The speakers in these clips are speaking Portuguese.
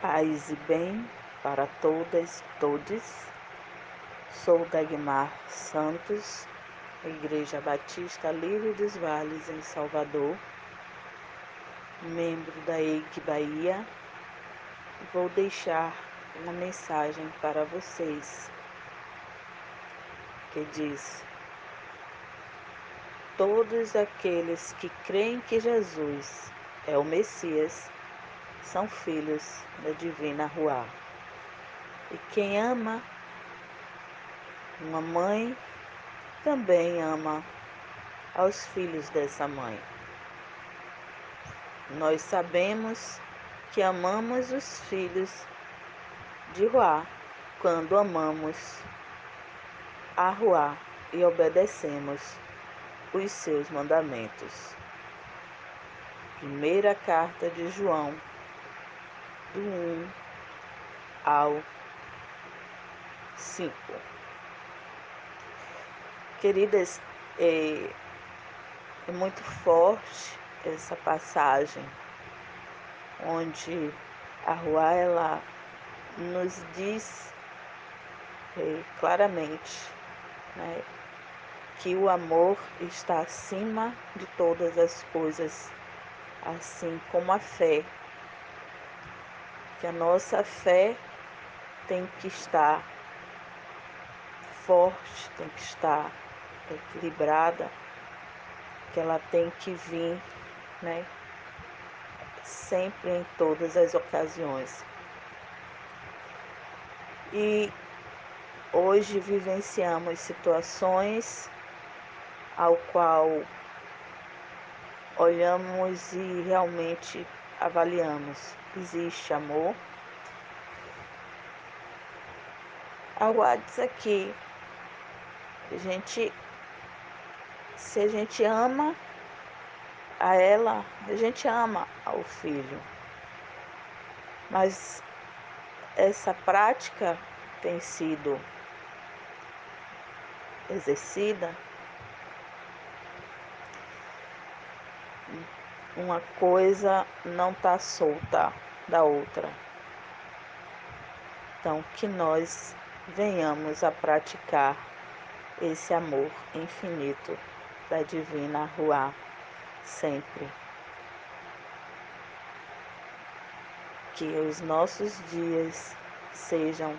Paz e bem para todas, todos. Sou Dagmar Santos, Igreja Batista Livre dos Vales, em Salvador, membro da EIC Bahia. Vou deixar uma mensagem para vocês que diz: Todos aqueles que creem que Jesus é o Messias são filhos da divina Ruá. E quem ama uma mãe também ama aos filhos dessa mãe. Nós sabemos que amamos os filhos de Ruá quando amamos a Ruá e obedecemos os seus mandamentos. Primeira carta de João do 1 ao 5. Queridas, é, é muito forte essa passagem onde a rua ela nos diz é, claramente né, que o amor está acima de todas as coisas, assim como a fé que a nossa fé tem que estar forte, tem que estar equilibrada, que ela tem que vir, né? Sempre em todas as ocasiões. E hoje vivenciamos situações ao qual olhamos e realmente avaliamos. Existe amor. Aguarde aqui. A gente, se a gente ama a ela, a gente ama ao filho. Mas essa prática tem sido exercida uma coisa não está solta da outra. Então, que nós venhamos a praticar esse amor infinito da Divina Ruá sempre. Que os nossos dias sejam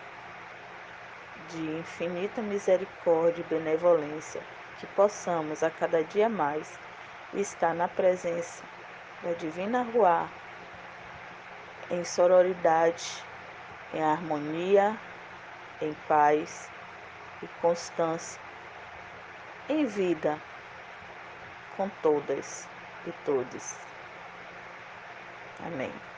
de infinita misericórdia e benevolência, que possamos a cada dia mais estar na presença da Divina Ruá, em sororidade, em harmonia, em paz e constância, em vida com todas e todos. Amém.